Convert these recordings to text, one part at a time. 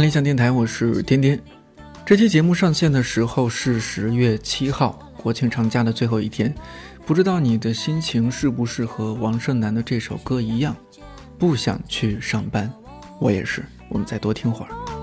看理想电台，我是天天。这期节目上线的时候是十月七号，国庆长假的最后一天。不知道你的心情是不是和王胜男的这首歌一样，不想去上班？我也是。我们再多听会儿。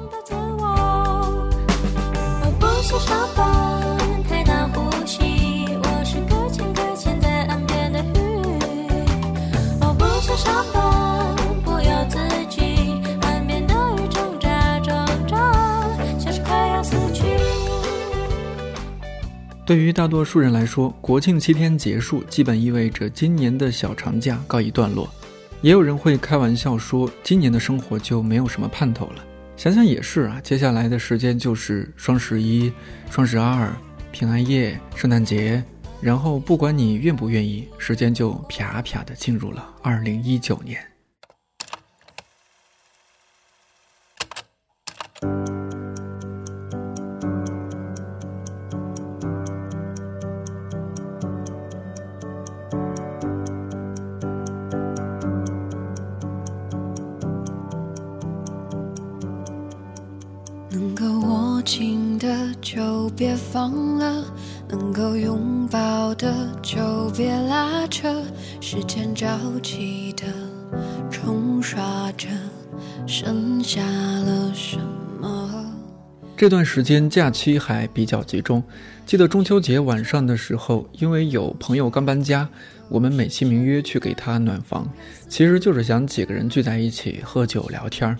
对于大多数人来说，国庆七天结束，基本意味着今年的小长假告一段落。也有人会开玩笑说，今年的生活就没有什么盼头了。想想也是啊，接下来的时间就是双十一、双十二、平安夜、圣诞节，然后不管你愿不愿意，时间就啪啪的进入了二零一九年。的就别放了，能够拥抱的就别拉扯，时间着急的冲刷着，剩下了什么？这段时间假期还比较集中，记得中秋节晚上的时候，因为有朋友刚搬家，我们美其名曰去给他暖房，其实就是想几个人聚在一起喝酒聊天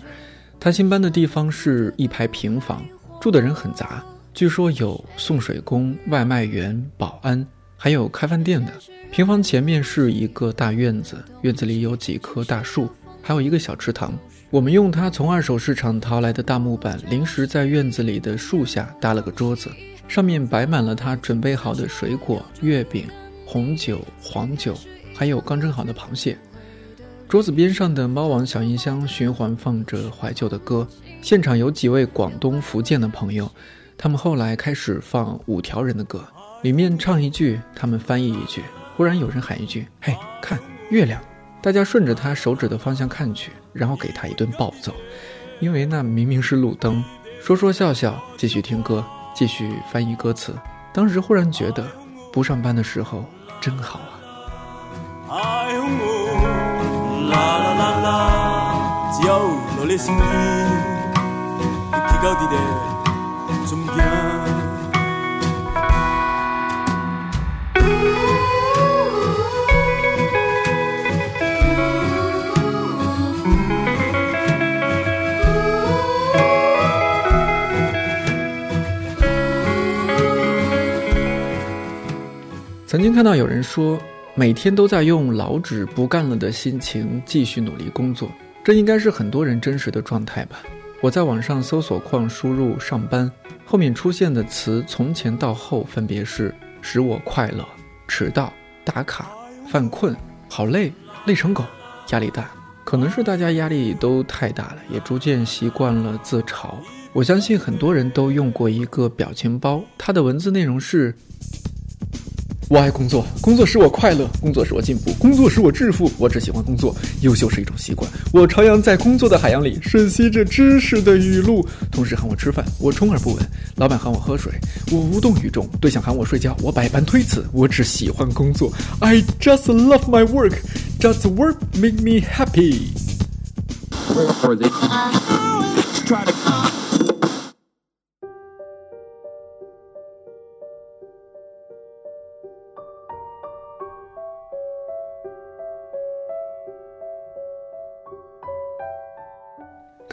他新搬的地方是一排平房，住的人很杂。据说有送水工、外卖员、保安，还有开饭店的。平房前面是一个大院子，院子里有几棵大树，还有一个小池塘。我们用他从二手市场淘来的大木板，临时在院子里的树下搭了个桌子，上面摆满了他准备好的水果、月饼、红酒、黄酒，还有刚蒸好的螃蟹。桌子边上的猫王小音箱循环放着怀旧的歌，现场有几位广东、福建的朋友。他们后来开始放五条人的歌，里面唱一句，他们翻译一句。忽然有人喊一句：“嘿，看月亮！”大家顺着他手指的方向看去，然后给他一顿暴揍，因为那明明是路灯。说说笑笑，继续听歌，继续翻译歌词。当时忽然觉得，不上班的时候真好啊。曾经看到有人说，每天都在用老纸不干了的心情继续努力工作，这应该是很多人真实的状态吧。我在网上搜索框输入“上班”，后面出现的词从前到后分别是“使我快乐”、“迟到”、“打卡”、“犯困”、“好累”、“累成狗”、“压力大”。可能是大家压力都太大了，也逐渐习惯了自嘲。我相信很多人都用过一个表情包，它的文字内容是。我爱工作，工作使我快乐，工作使我进步，工作使我致富。我只喜欢工作，优秀是一种习惯。我徜徉在工作的海洋里，吮吸着知识的雨露。同事喊我吃饭，我充耳不闻；老板喊我喝水，我无动于衷；对象喊我睡觉，我百般推辞。我只喜欢工作，I just love my work. Just work make me happy.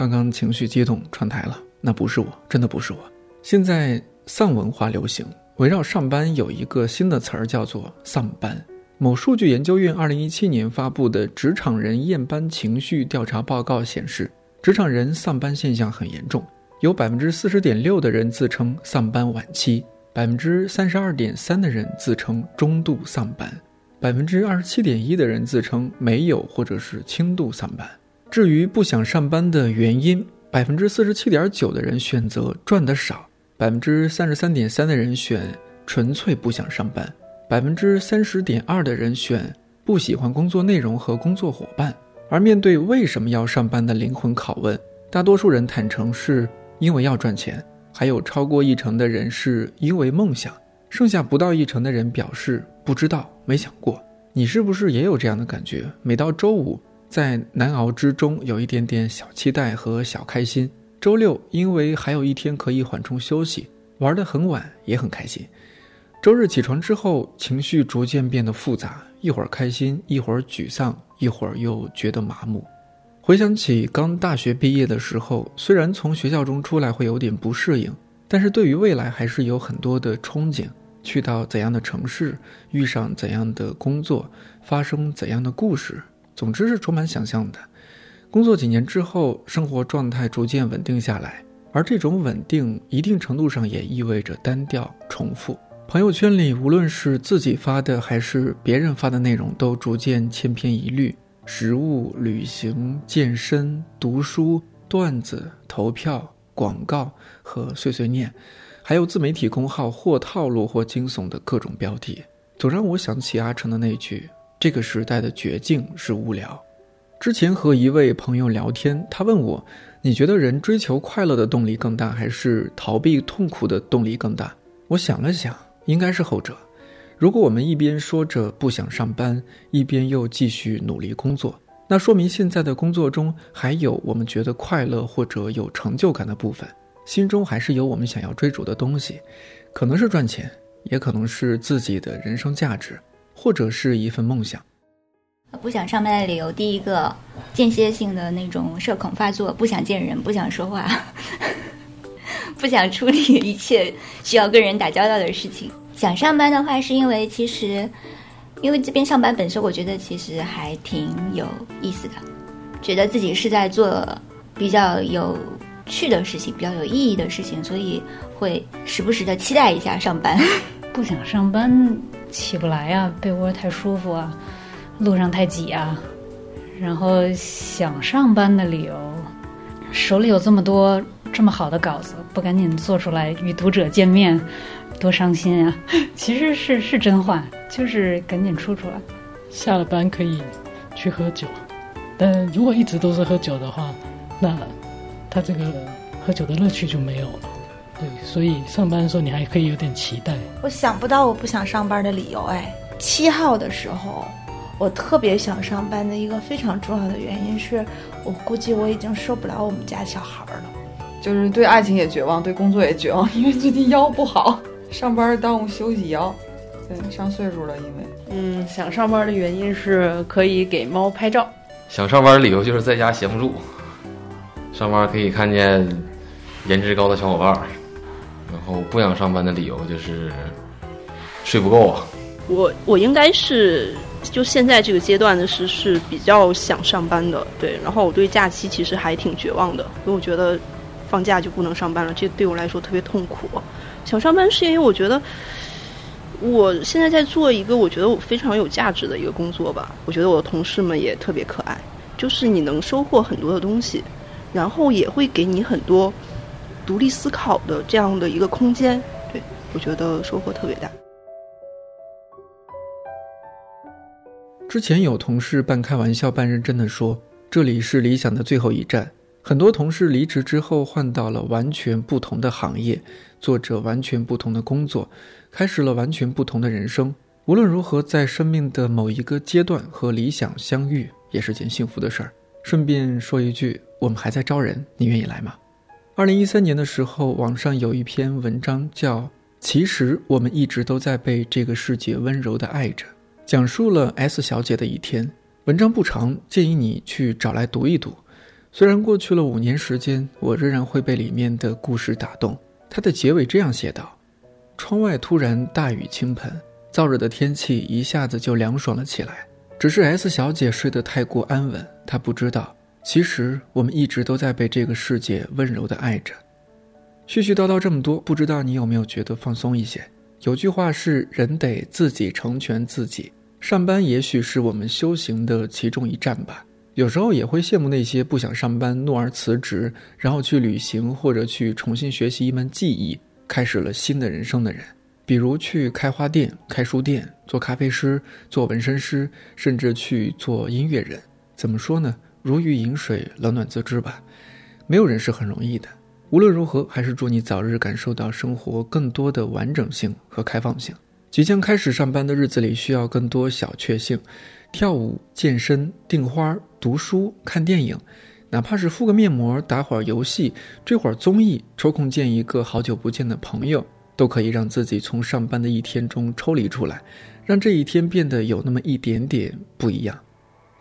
刚刚情绪激动串台了，那不是我，真的不是我。现在丧文化流行，围绕上班有一个新的词儿叫做“丧班”。某数据研究院二零一七年发布的职场人厌班情绪调查报告显示，职场人丧班现象很严重，有百分之四十点六的人自称丧班晚期，百分之三十二点三的人自称中度丧班，百分之二十七点一的人自称没有或者是轻度丧班。至于不想上班的原因，百分之四十七点九的人选择赚得少，百分之三十三点三的人选纯粹不想上班，百分之三十点二的人选不喜欢工作内容和工作伙伴。而面对为什么要上班的灵魂拷问，大多数人坦诚是因为要赚钱，还有超过一成的人是因为梦想，剩下不到一成的人表示不知道、没想过。你是不是也有这样的感觉？每到周五，在难熬之中有一点点小期待和小开心；周六因为还有一天可以缓冲休息，玩得很晚也很开心；周日起床之后，情绪逐渐变得复杂，一会儿开心，一会儿沮丧。一会儿又觉得麻木，回想起刚大学毕业的时候，虽然从学校中出来会有点不适应，但是对于未来还是有很多的憧憬。去到怎样的城市，遇上怎样的工作，发生怎样的故事，总之是充满想象的。工作几年之后，生活状态逐渐稳定下来，而这种稳定一定程度上也意味着单调重复。朋友圈里，无论是自己发的还是别人发的内容，都逐渐千篇一律：食物、旅行、健身、读书、段子、投票、广告和碎碎念，还有自媒体公号或套路或惊悚的各种标题，总让我想起阿成的那句：“这个时代的绝境是无聊。”之前和一位朋友聊天，他问我：“你觉得人追求快乐的动力更大，还是逃避痛苦的动力更大？”我想了想。应该是后者。如果我们一边说着不想上班，一边又继续努力工作，那说明现在的工作中还有我们觉得快乐或者有成就感的部分，心中还是有我们想要追逐的东西，可能是赚钱，也可能是自己的人生价值，或者是一份梦想。不想上班的理由，第一个间歇性的那种社恐发作，不想见人，不想说话。不想处理一切需要跟人打交道的事情。想上班的话，是因为其实，因为这边上班本身，我觉得其实还挺有意思的，觉得自己是在做比较有趣的事情，比较有意义的事情，所以会时不时的期待一下上班。不想上班，起不来啊，被窝太舒服啊，路上太挤啊。然后想上班的理由，手里有这么多。这么好的稿子，不赶紧做出来与读者见面，多伤心啊！其实是是真话，就是赶紧出出来。下了班可以去喝酒，但如果一直都是喝酒的话，那他这个喝酒的乐趣就没有了。对，所以上班的时候你还可以有点期待。我想不到我不想上班的理由哎。七号的时候，我特别想上班的一个非常重要的原因是我估计我已经受不了我们家小孩了。就是对爱情也绝望，对工作也绝望，因为最近腰不好，上班耽误休息腰。对，上岁数了，因为嗯，想上班的原因是可以给猫拍照。想上班的理由就是在家闲不住，上班可以看见颜值高的小伙伴。然后不想上班的理由就是睡不够啊。我我应该是就现在这个阶段的是是比较想上班的，对。然后我对假期其实还挺绝望的，因为我觉得。放假就不能上班了，这对我来说特别痛苦。想上班是因为我觉得我现在在做一个我觉得我非常有价值的一个工作吧。我觉得我的同事们也特别可爱，就是你能收获很多的东西，然后也会给你很多独立思考的这样的一个空间。对我觉得收获特别大。之前有同事半开玩笑半认真的说：“这里是理想的最后一站。”很多同事离职之后换到了完全不同的行业，做着完全不同的工作，开始了完全不同的人生。无论如何，在生命的某一个阶段和理想相遇，也是件幸福的事儿。顺便说一句，我们还在招人，你愿意来吗？二零一三年的时候，网上有一篇文章叫《其实我们一直都在被这个世界温柔的爱着》，讲述了 S 小姐的一天。文章不长，建议你去找来读一读。虽然过去了五年时间，我仍然会被里面的故事打动。它的结尾这样写道：“窗外突然大雨倾盆，燥热的天气一下子就凉爽了起来。只是 S 小姐睡得太过安稳，她不知道其实我们一直都在被这个世界温柔的爱着。絮絮叨叨这么多，不知道你有没有觉得放松一些？有句话是“人得自己成全自己”，上班也许是我们修行的其中一站吧。有时候也会羡慕那些不想上班、怒而辞职，然后去旅行或者去重新学习一门技艺，开始了新的人生的人。比如去开花店、开书店、做咖啡师、做纹身师，甚至去做音乐人。怎么说呢？如鱼饮水，冷暖自知吧。没有人是很容易的。无论如何，还是祝你早日感受到生活更多的完整性和开放性。即将开始上班的日子里，需要更多小确幸：跳舞、健身、订花、读书、看电影，哪怕是敷个面膜、打会儿游戏、追会儿综艺、抽空见一个好久不见的朋友，都可以让自己从上班的一天中抽离出来，让这一天变得有那么一点点不一样。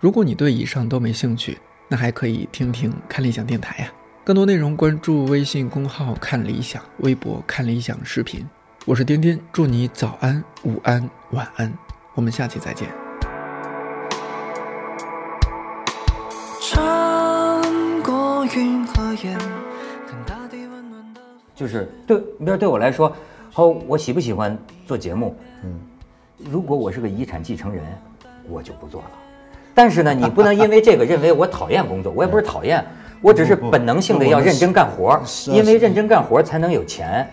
如果你对以上都没兴趣，那还可以听听看理想电台呀。更多内容关注微信公号“看理想”，微博“看理想”视频。我是丁丁，祝你早安、午安、晚安，我们下期再见。穿过云和烟，看大地温暖的。就是对，你比如对我来说，哦，我喜不喜欢做节目？嗯，如果我是个遗产继承人，我就不做了。但是呢，你不能因为这个认为我讨厌工作，我也不是讨厌，我只是本能性的要认真干活，因为认真干活才能有钱。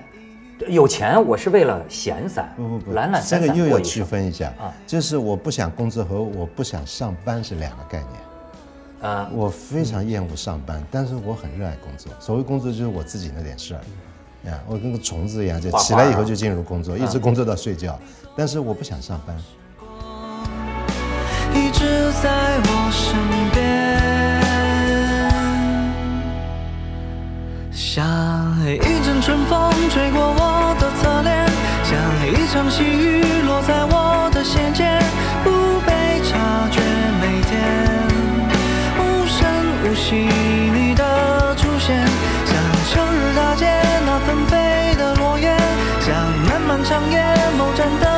有钱我是为了闲散，不不不，懒懒这个散散又要区分一下啊，就是我不想工作和我不想上班是两个概念。啊。我非常厌恶上班，但是我很热爱工作。所谓工作就是我自己那点事儿，呀，我跟个虫子一样，就起来以后啊就进入工作，一直工作到睡觉。但是我不想上班。一直在我身边，像一阵春风吹过我的侧脸，像一场细雨落在我的心间，不被察觉，每天无声无息你的出现，像秋日大街那纷飞的落叶，像漫漫长夜某盏灯。